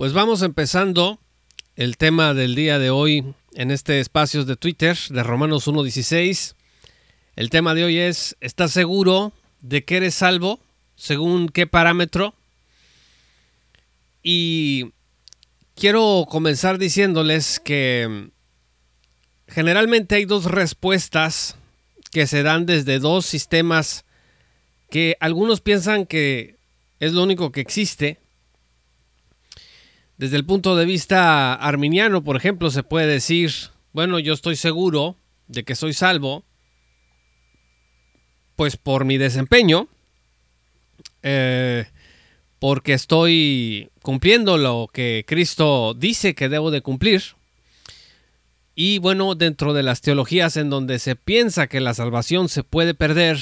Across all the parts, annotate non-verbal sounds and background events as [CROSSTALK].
Pues vamos empezando el tema del día de hoy en este espacio de Twitter de Romanos 1.16. El tema de hoy es, ¿estás seguro de que eres salvo? ¿Según qué parámetro? Y quiero comenzar diciéndoles que generalmente hay dos respuestas que se dan desde dos sistemas que algunos piensan que es lo único que existe desde el punto de vista arminiano, por ejemplo, se puede decir, bueno, yo estoy seguro de que soy salvo, pues por mi desempeño, eh, porque estoy cumpliendo lo que Cristo dice que debo de cumplir. Y bueno, dentro de las teologías en donde se piensa que la salvación se puede perder,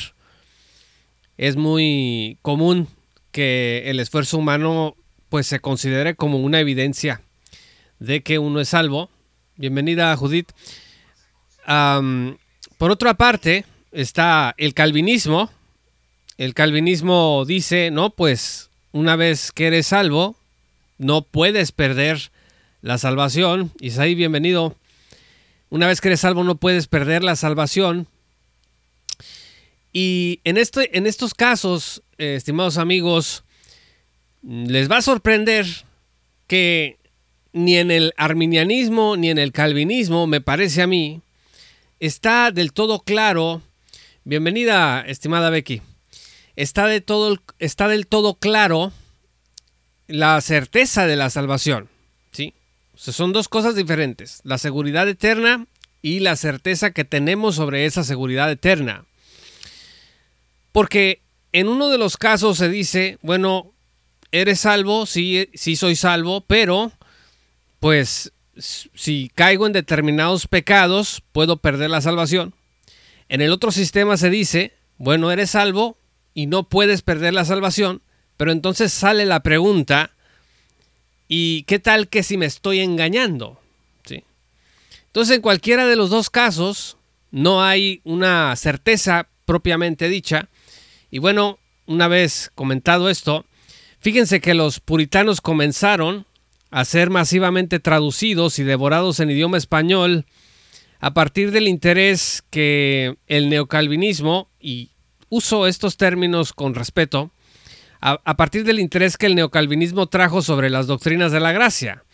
es muy común que el esfuerzo humano pues se considere como una evidencia de que uno es salvo. Bienvenida, Judith. por otra parte, está el calvinismo. El calvinismo dice, no, pues una vez que eres salvo, no puedes perder la salvación. Isaí, bienvenido. Una vez que eres salvo, no puedes perder la salvación. Y en, este, en estos casos, eh, estimados amigos, les va a sorprender que ni en el arminianismo ni en el calvinismo, me parece a mí, está del todo claro. Bienvenida, estimada Becky. Está, todo, está del todo claro la certeza de la salvación. ¿sí? son dos cosas diferentes. La seguridad eterna y la certeza que tenemos sobre esa seguridad eterna. Porque en uno de los casos se dice, bueno, eres salvo, sí, sí soy salvo, pero pues si caigo en determinados pecados, puedo perder la salvación. En el otro sistema se dice, bueno, eres salvo y no puedes perder la salvación, pero entonces sale la pregunta, ¿y qué tal que si me estoy engañando? ¿Sí? Entonces, en cualquiera de los dos casos, no hay una certeza propiamente dicha. Y bueno, una vez comentado esto, Fíjense que los puritanos comenzaron a ser masivamente traducidos y devorados en idioma español a partir del interés que el neocalvinismo, y uso estos términos con respeto, a, partir del interés que el neocalvinismo trajo sobre las doctrinas de la gracia,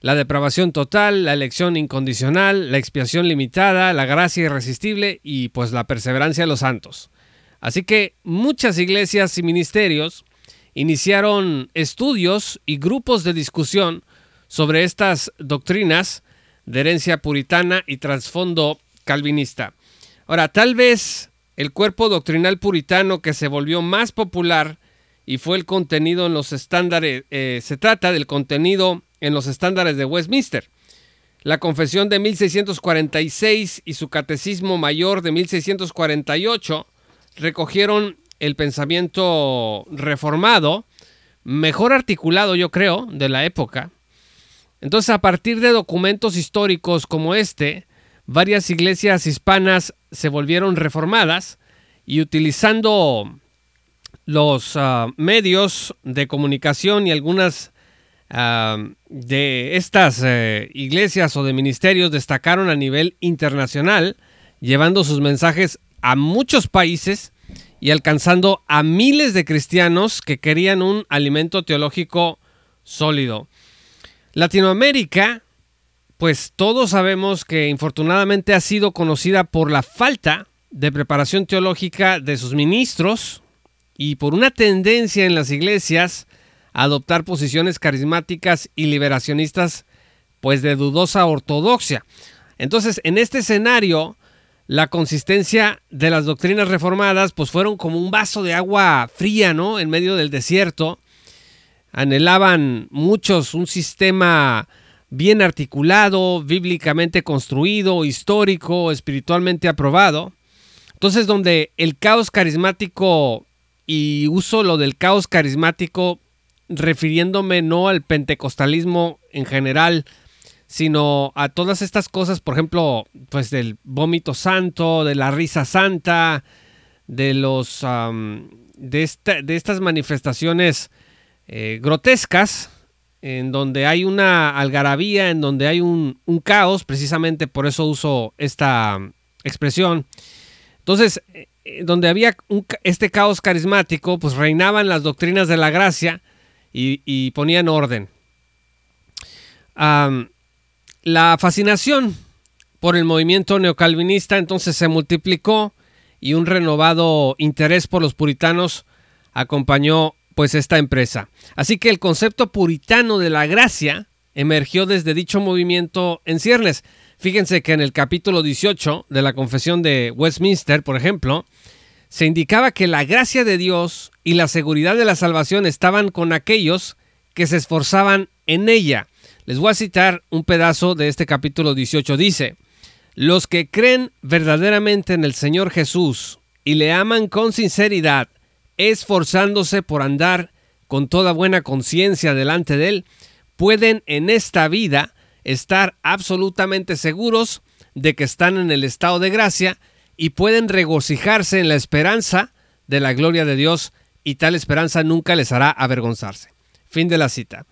la depravación total, la elección incondicional, la expiación limitada, la gracia irresistible y pues la perseverancia de los santos. Así que muchas iglesias y ministerios iniciaron estudios y grupos de discusión sobre estas doctrinas de herencia puritana y trasfondo calvinista. Ahora, tal vez el cuerpo doctrinal puritano que se volvió más popular y fue el contenido en los estándares, eh, se trata del contenido en los estándares de Westminster. La confesión de 1646 y su catecismo mayor de 1648 recogieron el pensamiento reformado, mejor articulado yo creo, de la época. Entonces a partir de documentos históricos como este, varias iglesias hispanas se volvieron reformadas y utilizando los ah, medios de comunicación y algunas ah, de estas eh, iglesias o de ministerios destacaron a nivel internacional, llevando sus mensajes a muchos países y alcanzando a miles de cristianos que querían un alimento teológico sólido. Latinoamérica, pues todos sabemos que infortunadamente ha sido conocida por la falta de preparación teológica de sus ministros y por una tendencia en las iglesias a adoptar posiciones carismáticas y liberacionistas pues de dudosa ortodoxia. Entonces, en este escenario, la consistencia de las doctrinas reformadas pues fueron como un vaso de agua fría, ¿no? En medio del desierto. Anhelaban muchos un sistema bien articulado, bíblicamente construido, histórico, espiritualmente aprobado. Entonces, donde el caos carismático, y uso lo del caos carismático refiriéndome no al pentecostalismo en general, sino a todas estas cosas, por ejemplo, pues del vómito santo, de la risa santa, de los de, de, estas manifestaciones eh, grotescas en donde hay una algarabía, en donde hay un, caos, precisamente por eso uso esta expresión. Entonces, eh, donde había este caos carismático, pues reinaban las doctrinas de la gracia y, ponían orden. La fascinación por el movimiento neocalvinista entonces se multiplicó y un renovado interés por los puritanos acompañó pues esta empresa. Así que el concepto puritano de la gracia emergió desde dicho movimiento en ciernes. Fíjense que en el capítulo 18 de la Confesión de Westminster, por ejemplo, se indicaba que la gracia de Dios y la seguridad de la salvación estaban con aquellos que se esforzaban en ella. Les voy a citar un pedazo de este capítulo 18. Dice, los que creen verdaderamente en el Señor Jesús y le aman con sinceridad, esforzándose por andar con toda buena conciencia delante de Él, pueden en esta vida estar absolutamente seguros de que están en el estado de gracia y pueden regocijarse en la esperanza de la gloria de Dios y tal esperanza nunca les hará avergonzarse. Fin de la cita.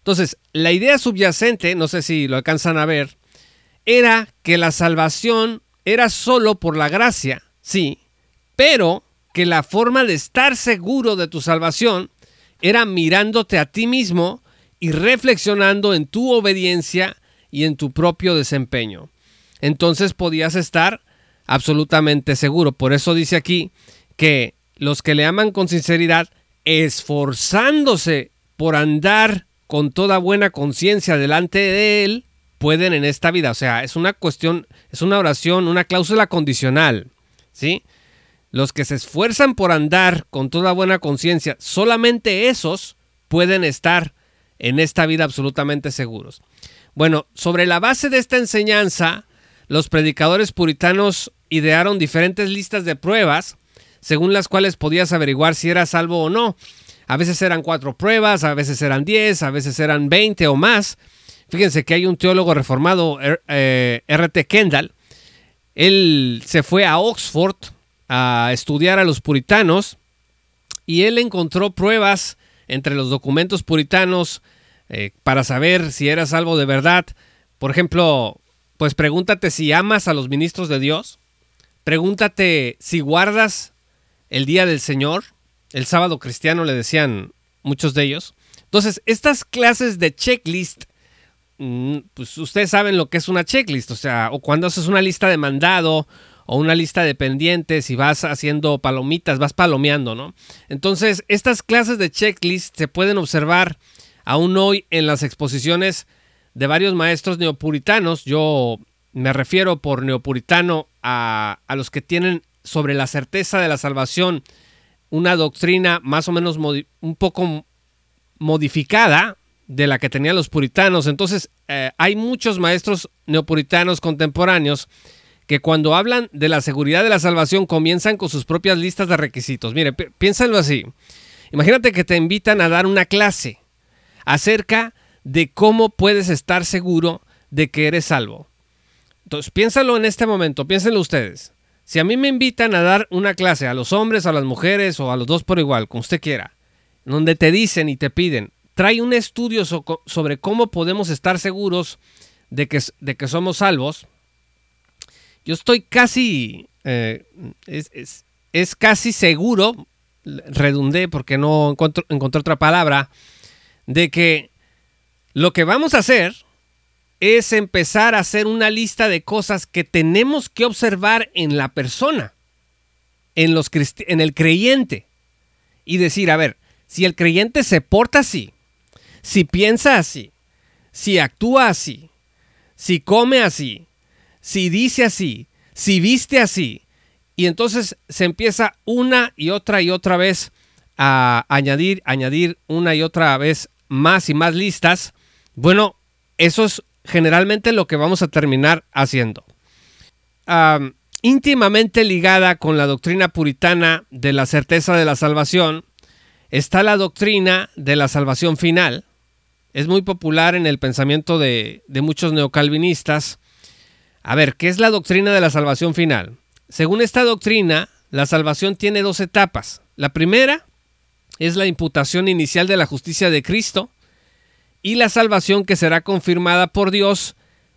Entonces, la idea subyacente, no sé si lo alcanzan a ver, era que la salvación era solo por la gracia, sí, pero que la forma de estar seguro de tu salvación era mirándote a ti mismo y reflexionando en tu obediencia y en tu propio desempeño. Entonces podías estar absolutamente seguro. Por eso dice aquí que los que le aman con sinceridad, esforzándose por andar con toda buena conciencia delante de Él, pueden en esta vida. O sea, es una cuestión, es una oración, una cláusula condicional. ¿Sí? Los que se esfuerzan por andar con toda buena conciencia, solamente esos pueden estar en esta vida absolutamente seguros. Bueno, sobre la base de esta enseñanza, los predicadores puritanos idearon diferentes listas de pruebas según las cuales podías averiguar si eras salvo o no. A veces eran cuatro pruebas, a veces eran diez, a veces eran veinte o más. Fíjense que hay un teólogo reformado, R.T. Eh, Kendall. Él se fue a Oxford a estudiar a los puritanos y él encontró pruebas entre los documentos puritanos eh, para saber si eras salvo de verdad. Por ejemplo, pues pregúntate si amas a los ministros de Dios. Pregúntate si guardas el día del Señor. El sábado cristiano le decían muchos de ellos. Entonces, estas clases de checklist, mm, pues ustedes saben lo que es una checklist, o sea, o cuando haces una lista de mandado o una lista de pendientes y vas haciendo palomitas, vas palomeando, ¿no? Entonces, estas clases de checklist se pueden observar aún hoy en las exposiciones de varios maestros neopuritanos. Yo me refiero por neopuritano a, a los que tienen sobre la certeza de la salvación una doctrina más o menos un poco modificada de la que tenían los puritanos. Entonces, eh, hay muchos maestros neopuritanos contemporáneos que cuando hablan de la seguridad de la salvación comienzan con sus propias listas de requisitos. Mire, piénsalo así. Imagínate que te invitan a dar una clase acerca de cómo puedes estar seguro de que eres salvo. Entonces, piénsalo en este momento, piénsenlo ustedes. Si a mí me invitan a dar una clase a los hombres, a las mujeres o a los dos por igual, como usted quiera, donde te dicen y te piden, trae un estudio sobre cómo podemos estar seguros de que, somos salvos, yo estoy casi, eh, es, casi seguro, redundé porque no encontré otra palabra, de que lo que vamos a hacer es empezar a hacer una lista de cosas que tenemos que observar en la persona, en, los en el creyente, y decir, a ver, si el creyente se porta así, si piensa así, si actúa así, si come así, si dice así, si viste así. Y entonces se empieza una y otra y otra vez a añadir, añadir una y otra vez más y más listas. Bueno, eso es generalmente lo que vamos a terminar haciendo. íntimamente ligada con la doctrina puritana de la certeza de la salvación está la doctrina de la salvación final. Es muy popular en el pensamiento de, de muchos neocalvinistas a ver, ¿qué es la doctrina de la salvación final? Según esta doctrina, la salvación tiene dos etapas. La primera es la imputación inicial de la justicia de Cristo y la salvación que será confirmada por Dios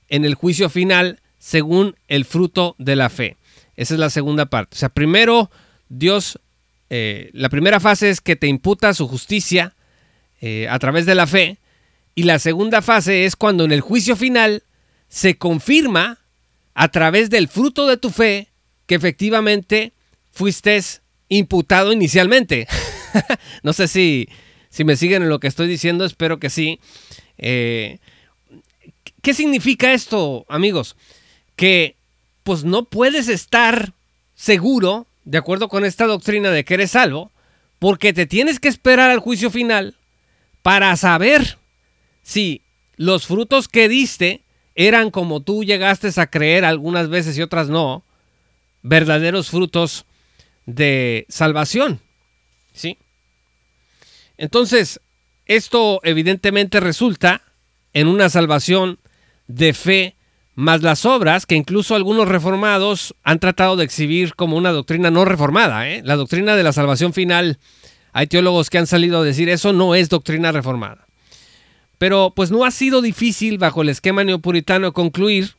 en el juicio final según el fruto de la fe. Esa es la segunda parte. O sea, primero Dios, eh, la primera fase es que te imputa su justicia eh, a través de la fe. Y la segunda fase es cuando en el juicio final se confirma a través del fruto de tu fe que efectivamente fuiste imputado inicialmente. [LAUGHS] no sé si, si me siguen en lo que estoy diciendo, espero que sí. Eh, ¿Qué significa esto, amigos? Que pues no puedes estar seguro, de acuerdo con esta doctrina de que eres salvo, porque te tienes que esperar al juicio final para saber si los frutos que diste eran como tú llegaste a creer algunas veces y otras no, verdaderos frutos de salvación. ¿Sí? Entonces, esto evidentemente resulta en una salvación de fe más las obras que incluso algunos reformados han tratado de exhibir como una doctrina no reformada. ¿eh? La doctrina de la salvación final, hay teólogos que han salido a decir eso no es doctrina reformada. Pero pues no ha sido difícil bajo el esquema neopuritano concluir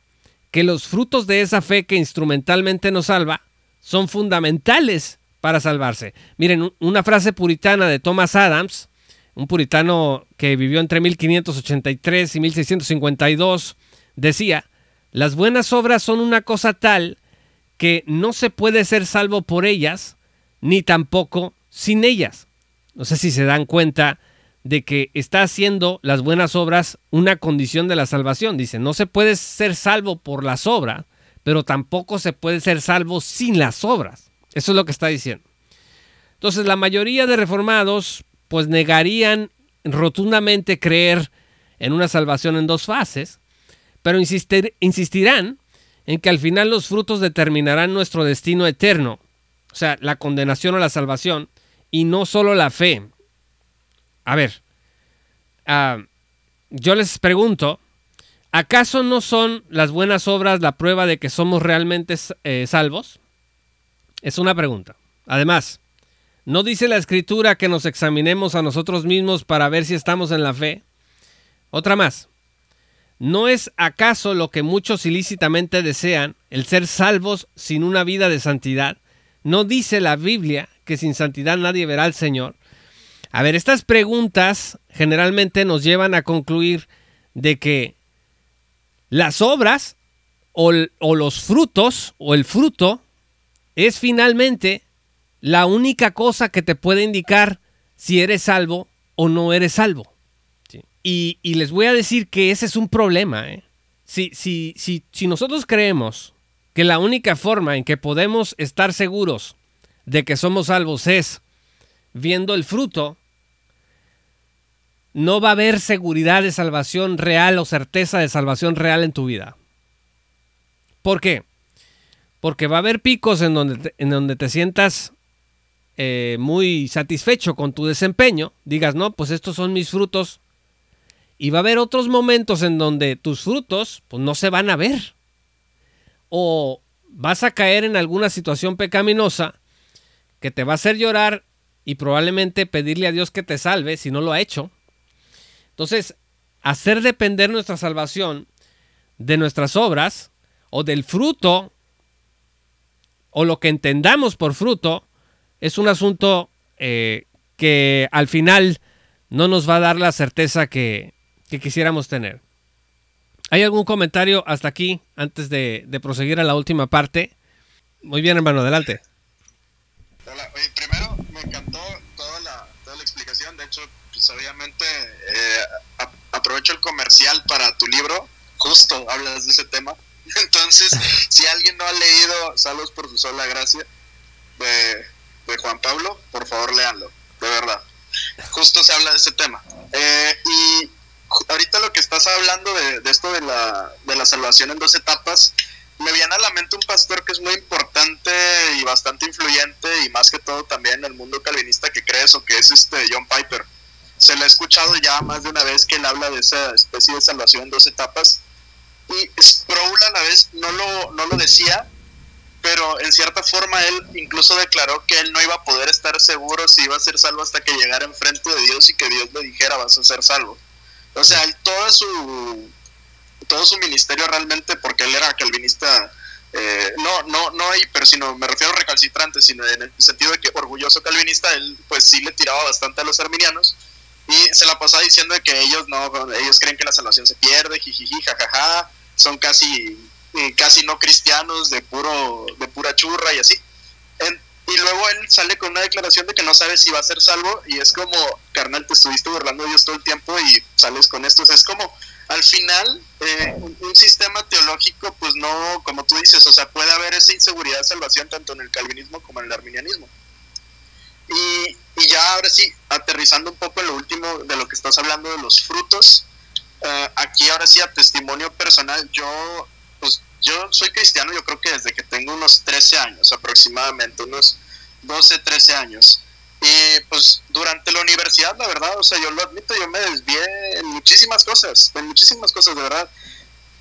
que los frutos de esa fe que instrumentalmente nos salva son fundamentales para salvarse. Miren, una frase puritana de Thomas Adams, un puritano que vivió entre 1583 y 1652, decía, las buenas obras son una cosa tal que no se puede ser salvo por ellas, ni tampoco sin ellas. No sé si se dan cuenta de que está haciendo las buenas obras una condición de la salvación. Dice, no se puede ser salvo por las obras, pero tampoco se puede ser salvo sin las obras. Eso es lo que está diciendo. Entonces, la mayoría de reformados pues negarían rotundamente creer en una salvación en dos fases, pero insistirán en que al final los frutos determinarán nuestro destino eterno, o sea, la condenación o la salvación, y no solo la fe. A ver, ah, yo les pregunto, ¿acaso no son las buenas obras la prueba de que somos realmente eh, salvos? Es una pregunta. Además, ¿No dice la escritura que nos examinemos a nosotros mismos para ver si estamos en la fe? Otra más. ¿No es acaso lo que muchos ilícitamente desean, el ser salvos sin una vida de santidad? ¿No dice la Biblia que sin santidad nadie verá al Señor? A ver, estas preguntas generalmente nos llevan a concluir de que las obras o, los frutos o el fruto es finalmente la única cosa que te puede indicar si eres salvo o no eres salvo. Y, les voy a decir que ese es un problema. ¿eh? Si, si, si nosotros creemos que la única forma en que podemos estar seguros de que somos salvos es viendo el fruto, no va a haber seguridad de salvación real o certeza de salvación real en tu vida. ¿Por qué? Porque va a haber picos en donde en donde te sientas eh, muy satisfecho con tu desempeño, digas, no, pues estos son mis frutos. Y va a haber otros momentos en donde tus frutos pues, no se van a ver. O vas a caer en alguna situación pecaminosa que te va a hacer llorar y probablemente pedirle a Dios que te salve si no lo ha hecho. Entonces, hacer depender nuestra salvación de nuestras obras o del fruto o lo que entendamos por fruto es un asunto eh, que al final no nos va a dar la certeza que, quisiéramos tener. ¿Hay algún comentario hasta aquí antes de, proseguir a la última parte? Muy bien, hermano, adelante. Hola, primero me encantó toda la, explicación. De hecho, pues obviamente eh, aprovecho el comercial para tu libro. Justo hablas de ese tema. [LAUGHS] Entonces, si alguien no ha leído Saludos por su sola gracia, de Juan Pablo, por favor léanlo, de verdad. Justo se habla de ese tema. Eh, y ahorita lo que estás hablando de, esto de la, de la salvación en dos etapas, me viene a la mente un pastor que es muy importante y bastante influyente y más que todo también en el mundo calvinista que cree eso, que es este John Piper. Se le ha escuchado ya más de una vez que él habla de esa especie de salvación en dos etapas. Y Sproul a la vez no lo, no lo decía, pero en cierta forma él incluso declaró que él no iba a poder estar seguro si iba a ser salvo hasta que llegara enfrente de Dios y que Dios le dijera vas a ser salvo. O sea, él todo su, todo su ministerio realmente, porque él era calvinista, eh, no, no, no hiper, sino me refiero a recalcitrante, sino en el sentido de que orgulloso calvinista, él pues sí le tiraba bastante a los arminianos y se la pasaba diciendo que ellos no, ellos creen que la salvación se pierde, jijiji, jajaja, son casi, eh, casi no cristianos de puro, de pura churra y así. y luego él sale con una declaración de que no sabe si va a ser salvo y es como, carnal, te estuviste burlando de Dios todo el tiempo y sales con esto. O sea, es como, al final, eh, un, sistema teológico, pues no, como tú dices, o sea, puede haber esa inseguridad de salvación tanto en el calvinismo como en el arminianismo. Y, y ya ahora sí, aterrizando un poco en lo último de lo que estás hablando de los frutos, eh, aquí ahora sí a testimonio personal, yo pues yo soy cristiano yo creo que desde que tengo unos 13 años aproximadamente, unos 12, 13 años. Y pues durante la universidad, la verdad, o sea, yo lo admito, yo me desvié en muchísimas cosas, en muchísimas cosas, de verdad.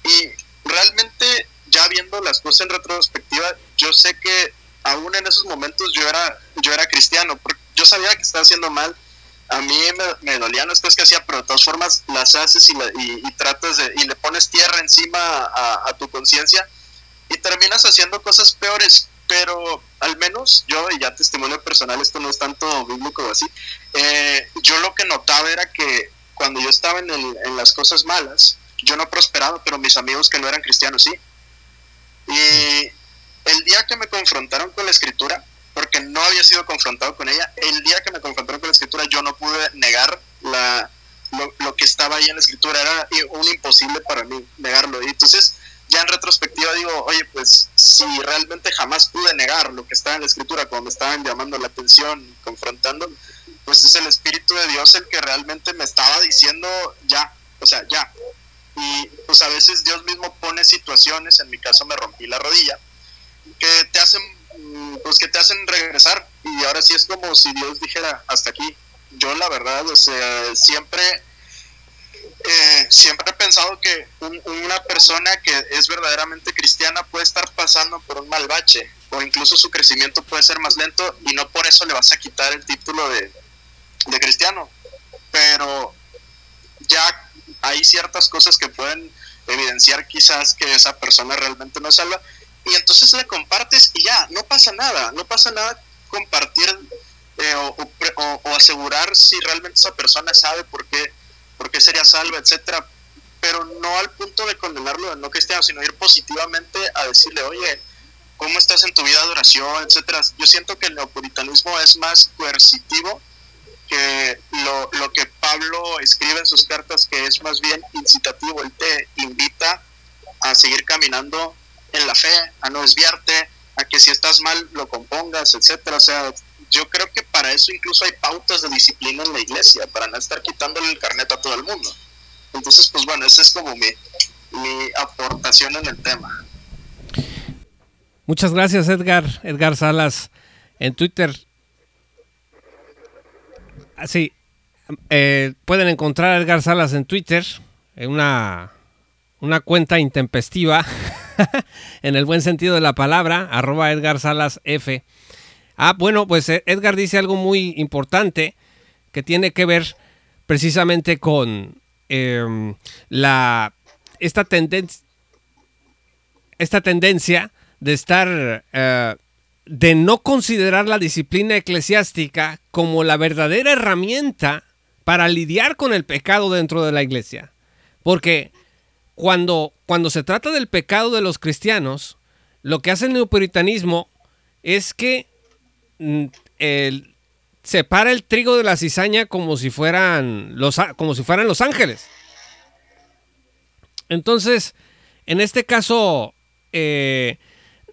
Y realmente, ya viendo las cosas en retrospectiva, yo sé que aún en esos momentos yo era, yo era cristiano, porque yo sabía que estaba haciendo mal, a mí me, dolían las cosas que hacía, pero de todas formas las haces y, tratas y le pones tierra encima a, tu conciencia y terminas haciendo cosas peores, pero al menos yo, y ya testimonio personal, esto no es tanto bíblico o así, eh, yo lo que notaba era que cuando yo estaba en, en las cosas malas, yo no prosperaba, pero mis amigos que no eran cristianos sí. Y el día que me confrontaron con la escritura, porque no había sido confrontado con ella. El día que me confrontaron con la escritura, yo no pude negar la, lo, que estaba ahí en la escritura. Era un imposible para mí negarlo. Y entonces, ya en retrospectiva digo, oye, pues si realmente jamás pude negar lo que estaba en la escritura, cuando me estaban llamando la atención y confrontando, pues es el Espíritu de Dios el que realmente me estaba diciendo ya, o sea, ya. Y pues a veces Dios mismo pone situaciones, en mi caso me rompí la rodilla, que te hacen pues que te hacen regresar y ahora sí es como si Dios dijera hasta aquí. Yo la verdad, o sea, siempre, eh, siempre he pensado que una persona que es verdaderamente cristiana puede estar pasando por un mal bache o incluso su crecimiento puede ser más lento y no por eso le vas a quitar el título de, de cristiano. Pero ya hay ciertas cosas que pueden evidenciar quizás que esa persona realmente no es salva y entonces le compartes y ya, no pasa nada, no pasa nada compartir eh, o, asegurar si realmente esa persona sabe por qué, por qué sería salva, etcétera, pero no al punto de condenarlo de no cristiano, sino ir positivamente a decirle, oye, ¿cómo estás en tu vida de oración, etcétera? Yo siento que el neopuritanismo es más coercitivo que lo, lo que Pablo escribe en sus cartas, que es más bien incitativo, él te invita a seguir caminando en la fe, a no desviarte, a que si estás mal lo compongas, etcétera. O sea, yo creo que para eso incluso hay pautas de disciplina en la iglesia, para no estar quitándole el carnet a todo el mundo. Entonces, pues bueno, esa es como mi, mi aportación en el tema. Muchas gracias, Edgar. Edgar Salas en Twitter. Sí, eh, pueden encontrar a Edgar Salas en Twitter, en una, una cuenta intempestiva. [LAUGHS] [LAUGHS] en el buen sentido de la palabra, arroba Edgar Salas F. Ah, bueno, pues eh, Edgar dice algo muy importante que tiene que ver precisamente con em, la, esta, tendencia esta tendencia de estar, eh, de no considerar la disciplina eclesiástica como la verdadera herramienta para lidiar con el pecado dentro de la iglesia. Porque cuando, cuando se trata del pecado de los cristianos, lo que hace el neopuritanismo es que mm, separa el trigo de la cizaña como si fueran los, como si fueran los ángeles. Entonces, en este caso, eh,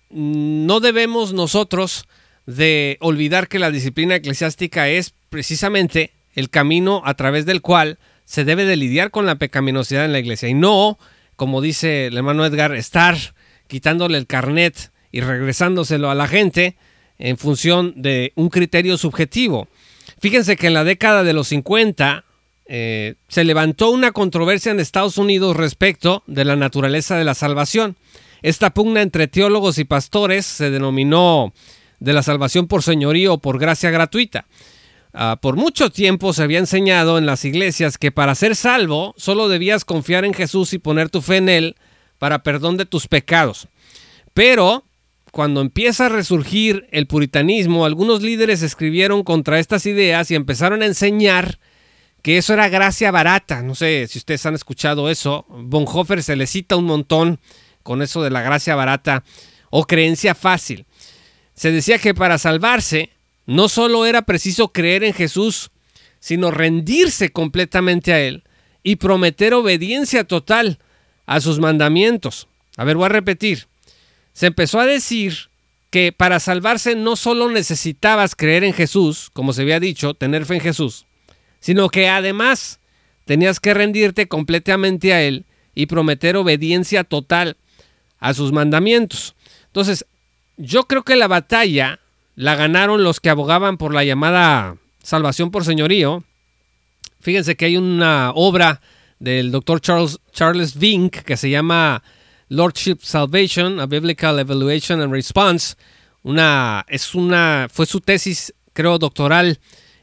no debemos nosotros de olvidar que la disciplina eclesiástica es precisamente el camino a través del cual se debe de lidiar con la pecaminosidad en la iglesia y no, como dice el hermano Edgar, estar quitándole el carnet y regresándoselo a la gente en función de un criterio subjetivo. Fíjense que en la década de los 50 eh, se levantó una controversia en Estados Unidos respecto de la naturaleza de la salvación. Esta pugna entre teólogos y pastores se denominó de la salvación por señorío o por gracia gratuita. Ah, por mucho tiempo se había enseñado en las iglesias que para ser salvo solo debías confiar en Jesús y poner tu fe en Él para perdón de tus pecados. Pero cuando empieza a resurgir el puritanismo, algunos líderes escribieron contra estas ideas y empezaron a enseñar que eso era gracia barata. No sé si ustedes han escuchado eso. Bonhoeffer se le cita un montón con eso de la gracia barata o creencia fácil. Se decía que para salvarse no solo era preciso creer en Jesús, sino rendirse completamente a Él y prometer obediencia total a sus mandamientos. A ver, voy a repetir. Se empezó a decir que para salvarse no solo necesitabas creer en Jesús, como se había dicho, tener fe en Jesús, sino que además tenías que rendirte completamente a Él y prometer obediencia total a sus mandamientos. Entonces, yo creo que la batalla la ganaron los que abogaban por la llamada salvación por señorío. Fíjense que hay una obra del doctor Charles, Charles Vink que se llama Lordship Salvation, a Biblical Evaluation and Response. Una, es una, fue su tesis, creo, doctoral,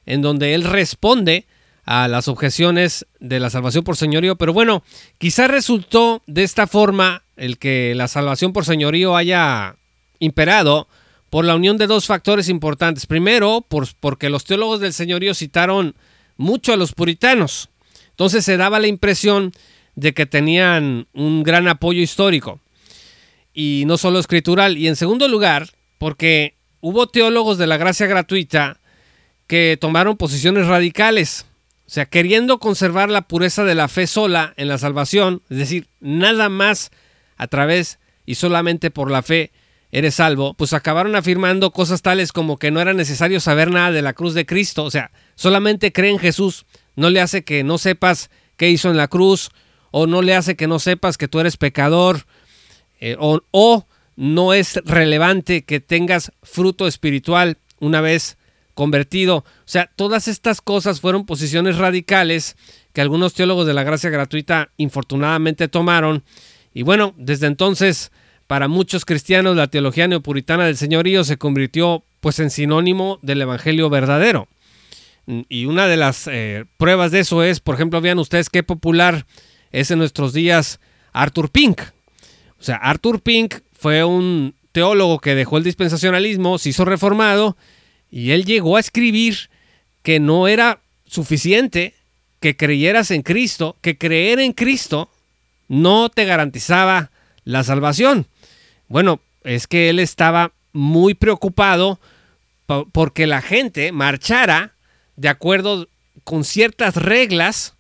en donde él responde a las objeciones de la salvación por señorío. Pero bueno, quizá resultó de esta forma el que la salvación por señorío haya imperado por la unión de dos factores importantes. Primero, por, porque los teólogos del señorío citaron mucho a los puritanos. Entonces se daba la impresión de que tenían un gran apoyo histórico y no solo escritural. Y en segundo lugar, porque hubo teólogos de la gracia gratuita que tomaron posiciones radicales, o sea, queriendo conservar la pureza de la fe sola en la salvación, es decir, nada más a través y solamente por la fe eres salvo, pues acabaron afirmando cosas tales como que no era necesario saber nada de la cruz de Cristo, o sea, solamente cree en Jesús, no le hace que no sepas qué hizo en la cruz, o no le hace que no sepas que tú eres pecador, eh, o, o no es relevante que tengas fruto espiritual una vez convertido. O sea, todas estas cosas fueron posiciones radicales que algunos teólogos de la gracia gratuita infortunadamente tomaron. Y bueno, desde entonces para muchos cristianos la teología neopuritana del señorío se convirtió pues en sinónimo del evangelio verdadero. Y una de las eh, pruebas de eso es, por ejemplo, vean ustedes qué popular es en nuestros días Arthur Pink. O sea, Arthur Pink fue un teólogo que dejó el dispensacionalismo, se hizo reformado y él llegó a escribir que no era suficiente que creyeras en Cristo, que creer en Cristo no te garantizaba la salvación. Bueno, es que él estaba muy preocupado porque la gente marchara de acuerdo con ciertas reglas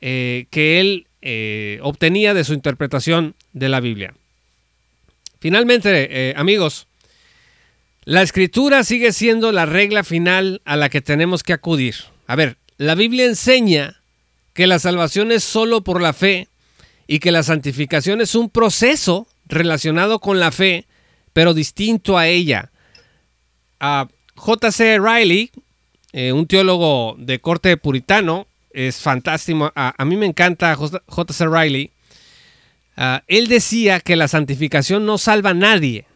eh, que él eh, obtenía de su interpretación de la Biblia. Finalmente, eh, amigos, la escritura sigue siendo la regla final a la que tenemos que acudir. A ver, la Biblia enseña que la salvación es solo por la fe y que la santificación es un proceso relacionado con la fe, pero distinto a ella. A J.C. Riley, eh, un teólogo de corte puritano, es fantástico. A, mí me encanta J.C. Riley. Ah, él decía que la santificación no salva a nadie.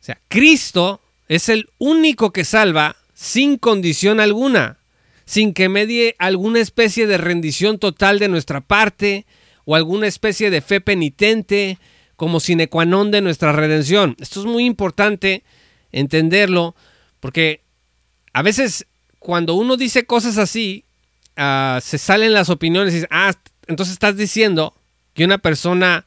O sea, Cristo es el único que salva sin condición alguna, sin que medie alguna especie de rendición total de nuestra parte o alguna especie de fe penitente como sine qua non de nuestra redención. Esto es muy importante entenderlo porque a veces cuando uno dice cosas así, uh, se salen las opiniones y dice, ah, entonces estás diciendo que una persona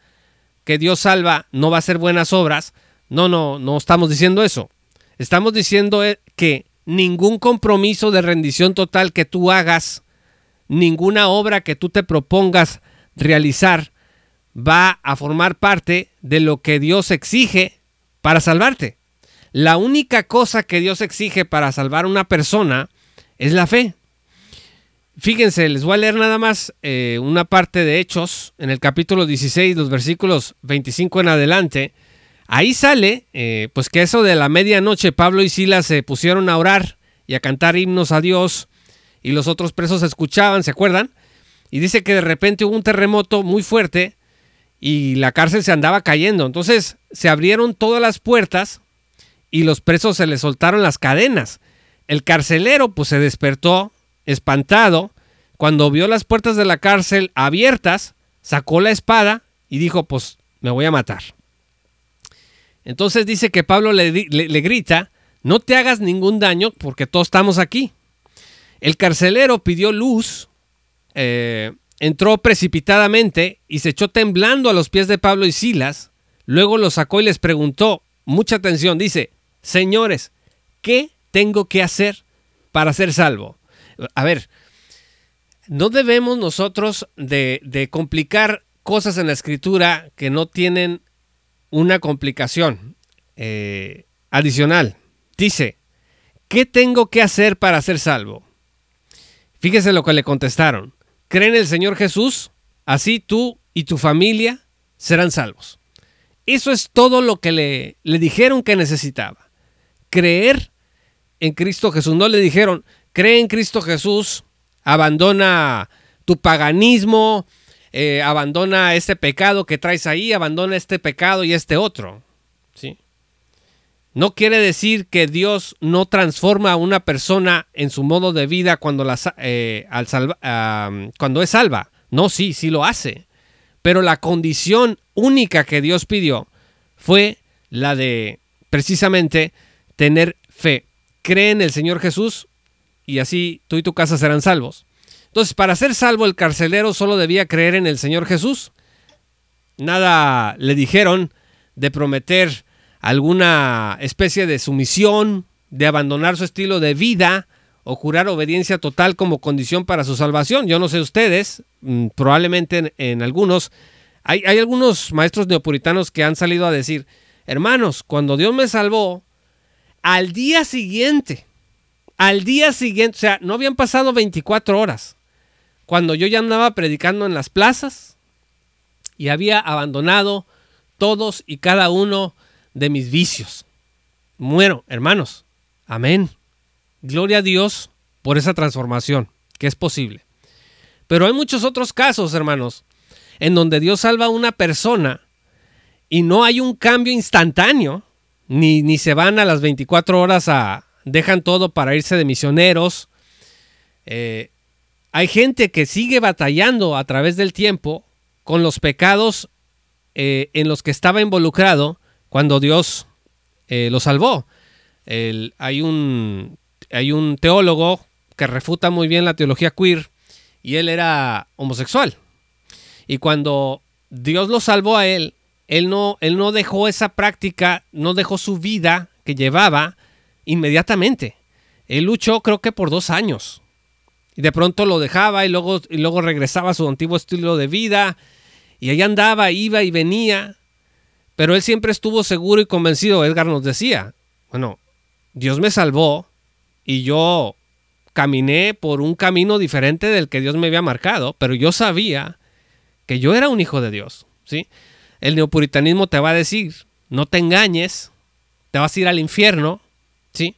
que Dios salva no va a hacer buenas obras. No, no, no estamos diciendo eso. Estamos diciendo eh, que ningún compromiso de rendición total que tú hagas, ninguna obra que tú te propongas realizar, va a formar parte de lo que Dios exige para salvarte. La única cosa que Dios exige para salvar a una persona es la fe. Fíjense, les voy a leer nada más eh, una parte de Hechos en el capítulo 16, los versículos 25 en adelante. Ahí sale, eh, pues que eso de la medianoche Pablo y Silas se pusieron a orar y a cantar himnos a Dios y los otros presos escuchaban, ¿se acuerdan? Y dice que de repente hubo un terremoto muy fuerte y la cárcel se andaba cayendo. Entonces se abrieron todas las puertas y los presos se les soltaron las cadenas. El carcelero pues se despertó espantado cuando vio las puertas de la cárcel abiertas, sacó la espada y dijo pues me voy a matar. Entonces dice que Pablo le, le, grita, no te hagas ningún daño porque todos estamos aquí. El carcelero pidió luz, eh, entró precipitadamente y se echó temblando a los pies de Pablo y Silas. Luego los sacó y les preguntó, mucha atención, dice, señores, ¿qué tengo que hacer para ser salvo? A ver, no debemos nosotros de, complicar cosas en la escritura que no tienen una complicación eh, adicional. Dice, ¿qué tengo que hacer para ser salvo? Fíjese lo que le contestaron. Cree en el Señor Jesús, así tú y tu familia serán salvos. Eso es todo lo que le, le dijeron que necesitaba. Creer en Cristo Jesús. No le dijeron, cree en Cristo Jesús, abandona tu paganismo, eh, abandona este pecado que traes ahí, abandona este pecado y este otro. ¿sí? No quiere decir que Dios no transforma a una persona en su modo de vida cuando, la, eh, al cuando es salva. No, sí, sí lo hace. Pero la condición única que Dios pidió fue la de precisamente tener fe. Cree en el Señor Jesús y así tú y tu casa serán salvos. Entonces, para ser salvo, el carcelero solo debía creer en el Señor Jesús. Nada le dijeron de prometer alguna especie de sumisión, de abandonar su estilo de vida o jurar obediencia total como condición para su salvación. Yo no sé ustedes, mm, probablemente en, algunos, hay, hay algunos maestros neopuritanos que han salido a decir, hermanos, cuando Dios me salvó, al día siguiente, al día siguiente, o sea, no habían pasado 24 horas cuando yo ya andaba predicando en las plazas y había abandonado todos y cada uno de mis vicios. Muero, hermanos. Amén. Gloria a Dios por esa transformación, que es posible. Pero hay muchos otros casos, hermanos, en donde Dios salva a una persona y no hay un cambio instantáneo, ni, ni se van a las 24 horas a, dejan todo para irse de misioneros. Eh, hay gente que sigue batallando a través del tiempo con los pecados eh, en los que estaba involucrado cuando Dios eh, lo salvó. hay, un, teólogo que refuta muy bien la teología queer y él era homosexual. Y cuando Dios lo salvó a él, él no, él no dejó esa práctica, no dejó su vida que llevaba inmediatamente. Él luchó creo que por dos años y de pronto lo dejaba y luego, y luego regresaba a su antiguo estilo de vida. Y ahí andaba, iba y venía. Pero él siempre estuvo seguro y convencido. Edgar nos decía, bueno, Dios me salvó y yo caminé por un camino diferente del que Dios me había marcado, pero yo sabía que yo era un hijo de Dios, ¿sí? El neopuritanismo te va a decir, no te engañes, te vas a ir al infierno, ¿sí?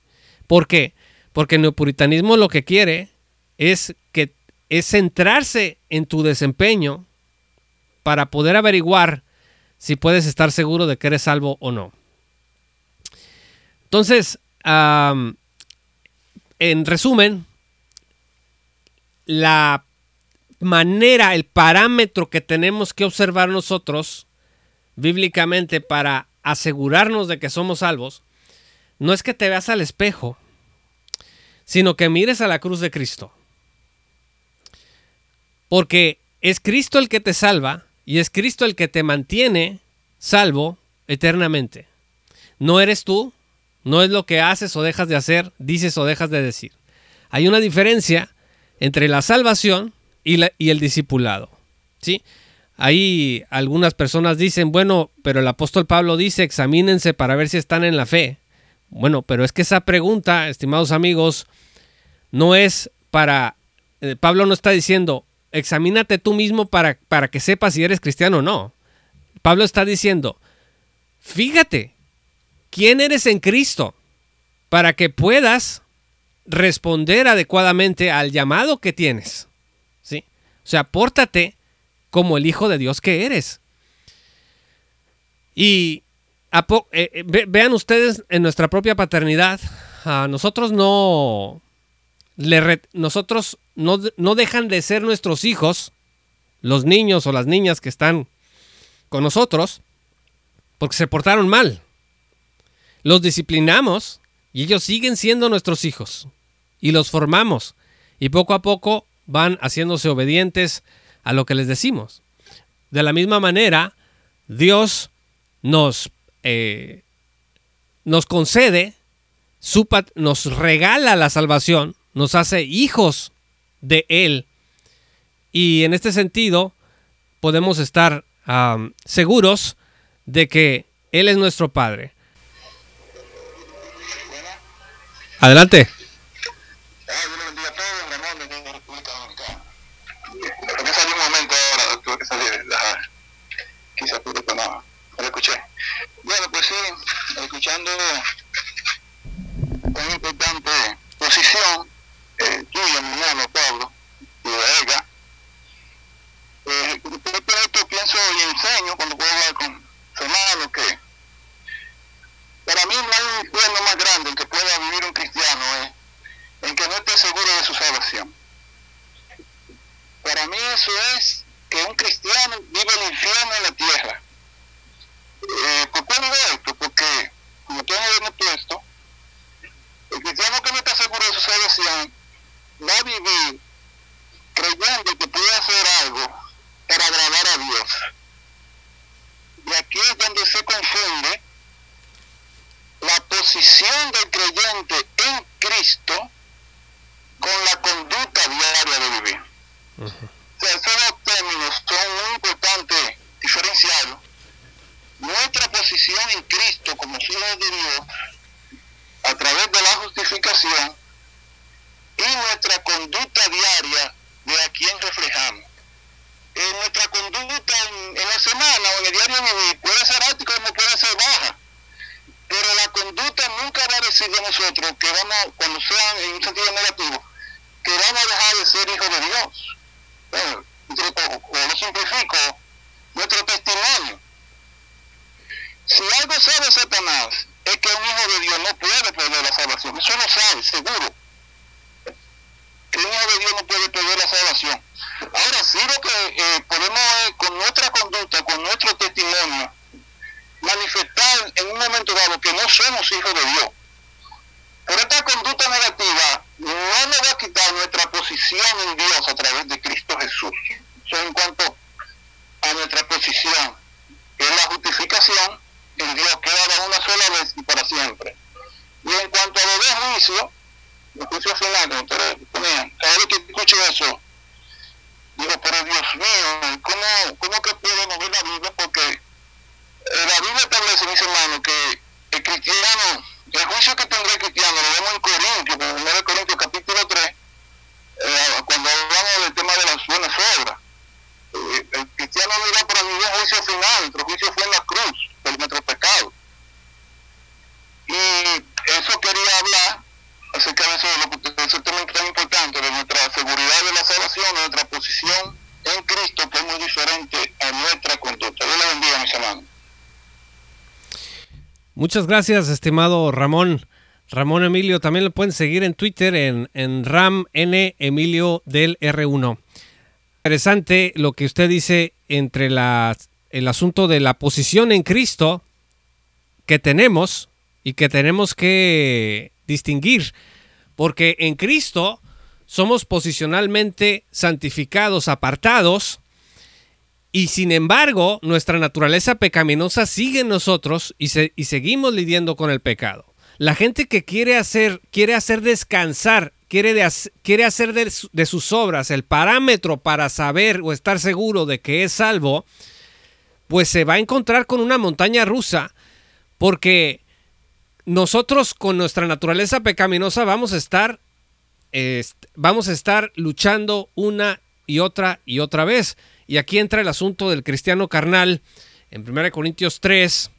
¿Por qué? Porque el neopuritanismo lo que quiere es que es centrarse en tu desempeño para poder averiguar si puedes estar seguro de que eres salvo o no. Entonces, en resumen, la manera, el parámetro que tenemos que observar nosotros bíblicamente para asegurarnos de que somos salvos, no es que te veas al espejo, sino que mires a la cruz de Cristo. Porque es Cristo el que te salva y es Cristo el que te mantiene salvo eternamente. No eres tú, no es lo que haces o dejas de hacer, dices o dejas de decir. Hay una diferencia entre la salvación y, el discipulado. ¿sí? Ahí algunas personas dicen, bueno, pero el apóstol Pablo dice, examínense para ver si están en la fe. Bueno, pero es que esa pregunta, estimados amigos, no es para... Eh, Pablo no está diciendo, examínate tú mismo para, para que sepas si eres cristiano o no. Pablo está diciendo, fíjate, ¿quién eres en Cristo? Para que puedas responder adecuadamente al llamado que tienes. ¿Sí? O sea, pórtate como el Hijo de Dios que eres. Y eh, eh, vean ustedes en nuestra propia paternidad, ah, nosotros no, le nosotros no, no dejan de ser nuestros hijos, los niños o las niñas que están con nosotros, porque se portaron mal. Los disciplinamos y ellos siguen siendo nuestros hijos y los formamos y poco a poco van haciéndose obedientes a lo que les decimos. De la misma manera, Dios nos, eh, nos concede, nos regala la salvación, nos hace hijos de Él. Y en este sentido, podemos estar seguros de que Él es nuestro Padre. Adelante. Pues escuchando una importante posición eh, tuya, mi hermano Pablo, y de ella, eh, esto pienso y enseño cuando puedo hablar con su hermano que para mí no hay un infierno más grande en que pueda vivir un cristiano es en que no esté seguro de su salvación. Para mí eso es que un cristiano vive el infierno en la tierra. Eh, ¿Por qué digo esto? Porque, como tú hemos puesto, el cristiano que no está seguro de su salvación va a vivir creyendo que puede hacer algo para agradar a Dios. Y aquí es donde se confunde la posición del creyente en Cristo con la conducta diaria de vivir. o sea, esos dos términos son muy importantes diferenciarlos. Nuestra posición en Cristo como hijos de Dios a través de la justificación y nuestra conducta diaria de a quien reflejamos. En nuestra conducta en, la semana o en el diario vivir puede ser alta como puede ser baja, pero la conducta nunca va a decir de nosotros que vamos, cuando sean en un sentido negativo, que vamos a dejar de ser hijos de Dios. Bueno, o, lo simplifico, nuestro testimonio. Si algo sabe Satanás, es que un hijo de Dios no puede perder la salvación. Eso lo sabe, seguro. Que un hijo de Dios no puede perder la salvación. Ahora sí lo que eh, podemos con nuestra conducta, con nuestro testimonio, manifestar en un momento dado que no somos hijos de Dios. Pero esta conducta negativa no nos va a quitar nuestra posición en Dios a través de Cristo Jesús. Eso en cuanto a nuestra posición, que es la justificación en Dios que dada una sola vez y para siempre. Y en cuanto a los dos los juicios finales, ustedes ponían, cada que escucho eso, digo, pero Dios mío, ¿cómo, cómo que podemos ver la Biblia? Porque eh, la Biblia establece, mis hermanos, que el cristiano, el juicio que tendrá el cristiano, lo vemos en Corintios, en 1 Corintios capítulo 3, eh, cuando hablamos del tema de las buenas obras. Eh, el cristiano no irá para ningún juicio final, nuestro juicio fue en la cruz por nuestro pecado. Y eso quería hablar acerca de eso, de lo, ese tema tan importante, de nuestra seguridad de la salvación, de posición en Cristo, que es muy diferente a nuestra conducta. Dios le bendiga, mis hermanos. Muchas gracias, estimado Ramón. Ramón Emilio, también lo pueden seguir en Twitter en, en Ram N Emilio del R1. Interesante lo que usted dice entre el asunto de la posición en Cristo que tenemos y que tenemos que distinguir, porque en Cristo somos posicionalmente santificados, apartados, y sin embargo nuestra naturaleza pecaminosa sigue en nosotros y, seguimos lidiando con el pecado. La gente que quiere hacer, quiere hacer descansar, quiere, quiere hacer de sus obras el parámetro para saber o estar seguro de que es salvo, pues se va a encontrar con una montaña rusa porque nosotros con nuestra naturaleza pecaminosa vamos a estar vamos a estar luchando una y otra y otra vez. Y aquí entra el asunto del cristiano carnal en 1 Corintios 3,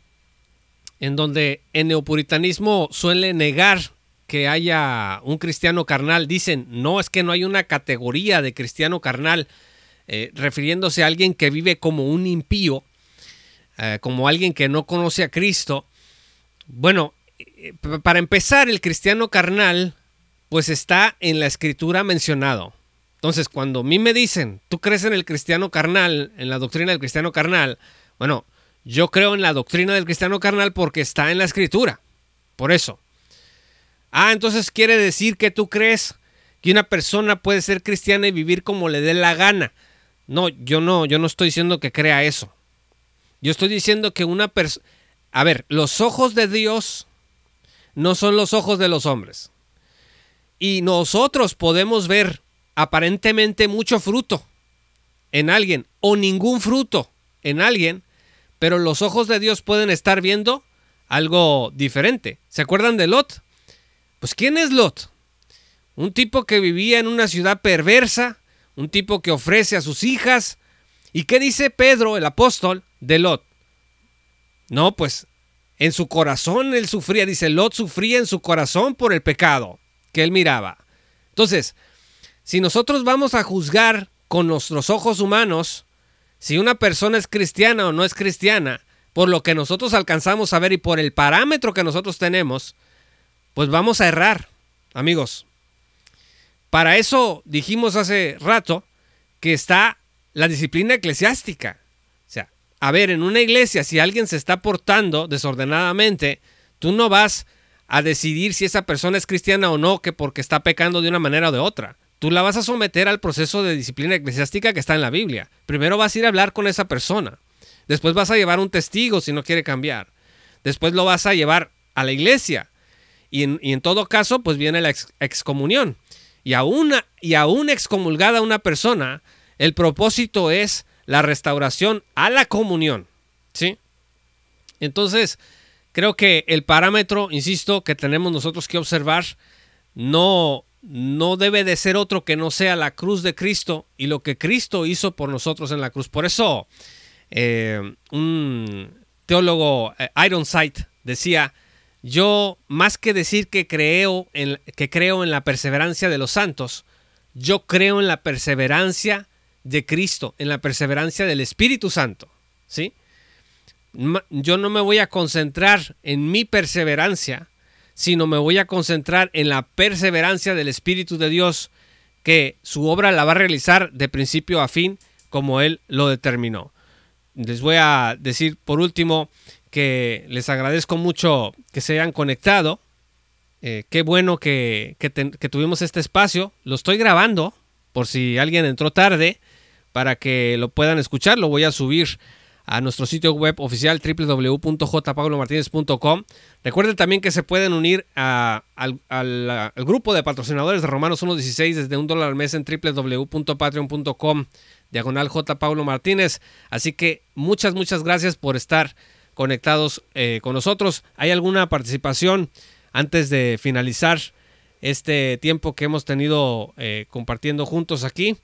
en donde el neopuritanismo suele negar que haya un cristiano carnal. Dicen, no, es que no hay una categoría de cristiano carnal, eh, refiriéndose a alguien que vive como un impío. Eh, como alguien que no conoce a Cristo, bueno, eh, para empezar, el cristiano carnal, pues está en la escritura mencionado. Entonces, cuando a mí me dicen, tú crees en el cristiano carnal, en la doctrina del cristiano carnal, bueno, yo creo en la doctrina del cristiano carnal porque está en la escritura. Por eso. Ah, entonces quiere decir que tú crees que una persona puede ser cristiana y vivir como le dé la gana. No, yo no, yo no estoy diciendo que crea eso. Yo estoy diciendo que una persona... A ver, los ojos de Dios no son los ojos de los hombres. Y nosotros podemos ver aparentemente mucho fruto en alguien o ningún fruto en alguien, pero los ojos de Dios pueden estar viendo algo diferente. ¿Se acuerdan de Lot? Pues ¿quién es Lot? Un tipo que vivía en una ciudad perversa, un tipo que ofrece a sus hijas. ¿Y qué dice Pedro, el apóstol, de Lot? No, pues en su corazón él sufría, dice Lot sufría en su corazón por el pecado que él miraba. Entonces, si nosotros vamos a juzgar con nuestros ojos humanos si una persona es cristiana o no es cristiana, por lo que nosotros alcanzamos a ver y por el parámetro que nosotros tenemos, pues vamos a errar, amigos. Para eso dijimos hace rato que está la disciplina eclesiástica. O sea, a ver, en una iglesia, si alguien se está portando desordenadamente, tú no vas a decidir si esa persona es cristiana o no, que porque está pecando de una manera o de otra. Tú la vas a someter al proceso de disciplina eclesiástica que está en la Biblia. Primero vas a ir a hablar con esa persona. Después vas a llevar un testigo si no quiere cambiar. Después lo vas a llevar a la iglesia. Y en, todo caso, pues viene la excomunión. Y a, una, y a excomulgada una persona, el propósito es la restauración a la comunión. ¿Sí? Entonces, creo que el parámetro, insisto, que tenemos nosotros que observar, no, no debe de ser otro que no sea la cruz de Cristo y lo que Cristo hizo por nosotros en la cruz. Por eso, eh, un teólogo, eh, Ironside, decía, yo, más que decir que creo, en, que creo en la perseverancia de los santos, yo creo en la perseverancia de Cristo, en la perseverancia del Espíritu Santo. ¿Sí? Yo no me voy a concentrar en mi perseverancia, sino me voy a concentrar en la perseverancia del Espíritu de Dios, que su obra la va a realizar de principio a fin como Él lo determinó. Les voy a decir por último que les agradezco mucho que se hayan conectado. Eh, qué bueno que, tuvimos este espacio. Lo estoy grabando por si alguien entró tarde para que lo puedan escuchar. Lo voy a subir a nuestro sitio web oficial www.jpablomartinez.com. Recuerden también que se pueden unir al, al, grupo de patrocinadores de Romanos 1.16 desde un dólar al mes en www.patreon.com diagonal J. Martínez. Así que muchas, muchas gracias por estar conectados eh, con nosotros. ¿Hay alguna participación antes de finalizar este tiempo que hemos tenido eh, compartiendo juntos aquí?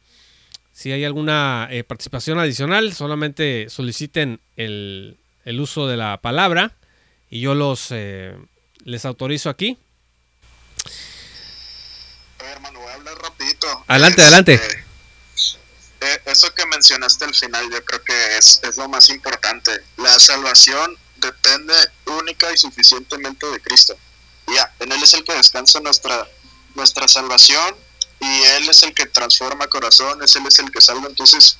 Si hay alguna eh, participación adicional, solamente soliciten el, uso de la palabra y yo los les autorizo aquí. hermano, voy a hablar rapidito. Adelante, adelante. Este, eso que mencionaste al final yo creo que es, es lo más importante. La salvación depende única y suficientemente de Cristo. Ya, en Él es el que descansa nuestra, nuestra salvación y Él es el que transforma corazones, Él es el que salva. Entonces,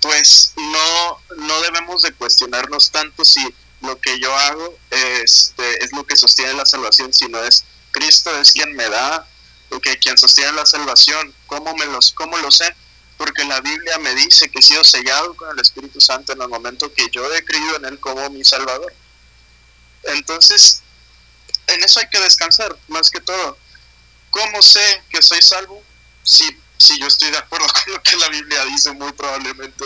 pues no, no debemos de cuestionarnos tanto si lo que yo hago este, es lo que sostiene la salvación, sino es Cristo es quien me da, que quien sostiene la salvación. ¿Cómo, me los, cómo lo sé? porque la Biblia me dice que he sido sellado con el Espíritu Santo en el momento que yo he creído en Él como mi Salvador. Entonces, en eso hay que descansar, más que todo. ¿Cómo sé que soy salvo? Si, si yo estoy de acuerdo [LAUGHS] con lo que la Biblia dice, muy probablemente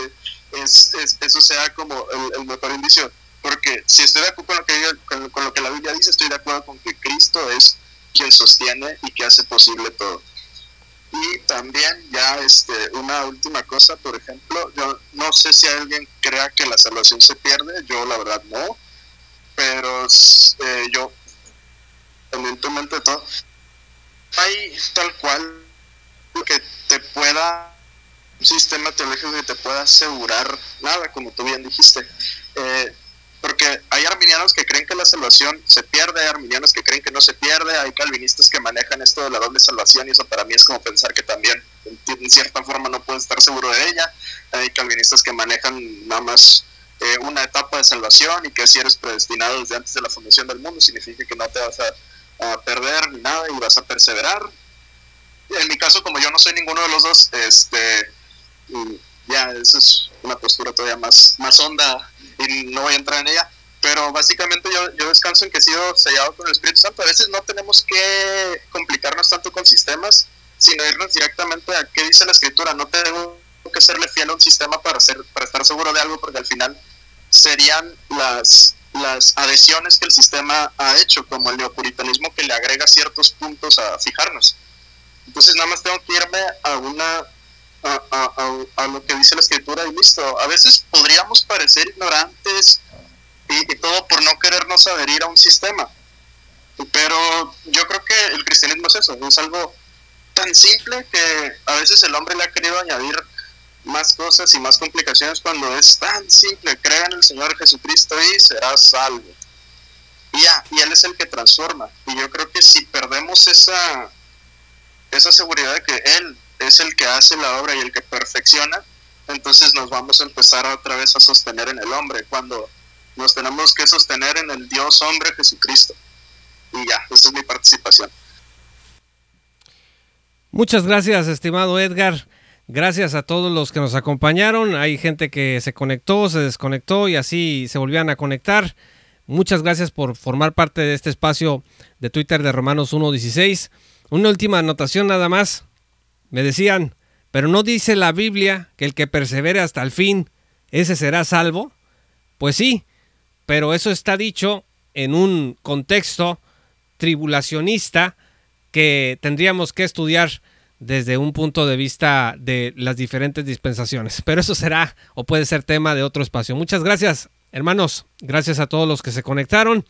es, eso sea como el, mejor indicio. Porque si estoy de acuerdo con con lo que la Biblia dice, estoy de acuerdo con que Cristo es quien sostiene y que hace posible todo. Y también ya este, una última cosa, por ejemplo, yo no sé si alguien crea que la salvación se pierde, yo la verdad no, pero eh, yo, evidentemente de todo, hay tal cual que te pueda, un sistema teológico que te pueda asegurar nada, como tú bien dijiste. Eh, porque hay arminianos que creen que la salvación se pierde, hay arminianos que creen que no se pierde, hay calvinistas que manejan esto de la doble salvación y eso para mí es como pensar que también en cierta forma no puedes estar seguro de ella, hay calvinistas que manejan nada más eh, una etapa de salvación y que si eres predestinado desde antes de la fundación del mundo significa que no te vas a, a perder ni nada y vas a perseverar. En mi caso, como yo no soy ninguno de los dos, este ya, es una postura todavía más, más honda y no voy a entrar en ella. Pero básicamente yo, yo descanso en que he sido sellado con el Espíritu Santo. A veces no tenemos que complicarnos tanto con sistemas, sino irnos directamente a qué dice la Escritura. No tengo que serle fiel a un sistema para, ser, para estar seguro de algo, porque al final serían las, las adhesiones que el sistema ha hecho, como el neopuritanismo que le agrega ciertos puntos a fijarnos. Entonces nada más tengo que irme a una a, lo que dice la escritura y listo. A veces podríamos parecer ignorantes y, todo por no querernos adherir a un sistema. Pero yo creo que el cristianismo es eso, es algo tan simple que a veces el hombre le ha querido añadir más cosas y más complicaciones cuando es tan simple. Crea en el Señor Jesucristo y serás salvo. Y ya, y Él es el que transforma. Y yo creo que si perdemos esa, esa seguridad de que Él es el que hace la obra y el que perfecciona, entonces nos vamos a empezar otra vez a sostener en el hombre, cuando nos tenemos que sostener en el Dios hombre Jesucristo. Y ya, esa es mi participación. Muchas gracias, estimado Edgar. Gracias a todos los que nos acompañaron. Hay gente que se conectó, se desconectó y así se volvían a conectar. Muchas gracias por formar parte de este espacio de Twitter de Romanos 1.16. Una última anotación nada más. Me decían, pero no dice la Biblia que el que persevere hasta el fin, ese será salvo. Pues sí, pero eso está dicho en un contexto tribulacionista que tendríamos que estudiar desde un punto de vista de las diferentes dispensaciones. Pero eso será o puede ser tema de otro espacio. Muchas gracias, hermanos. Gracias a todos los que se conectaron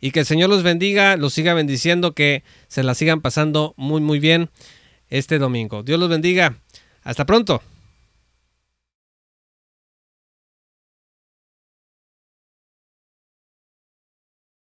y que el Señor los bendiga, los siga bendiciendo, que se la sigan pasando muy, muy bien este domingo. Dios los bendiga. Hasta pronto.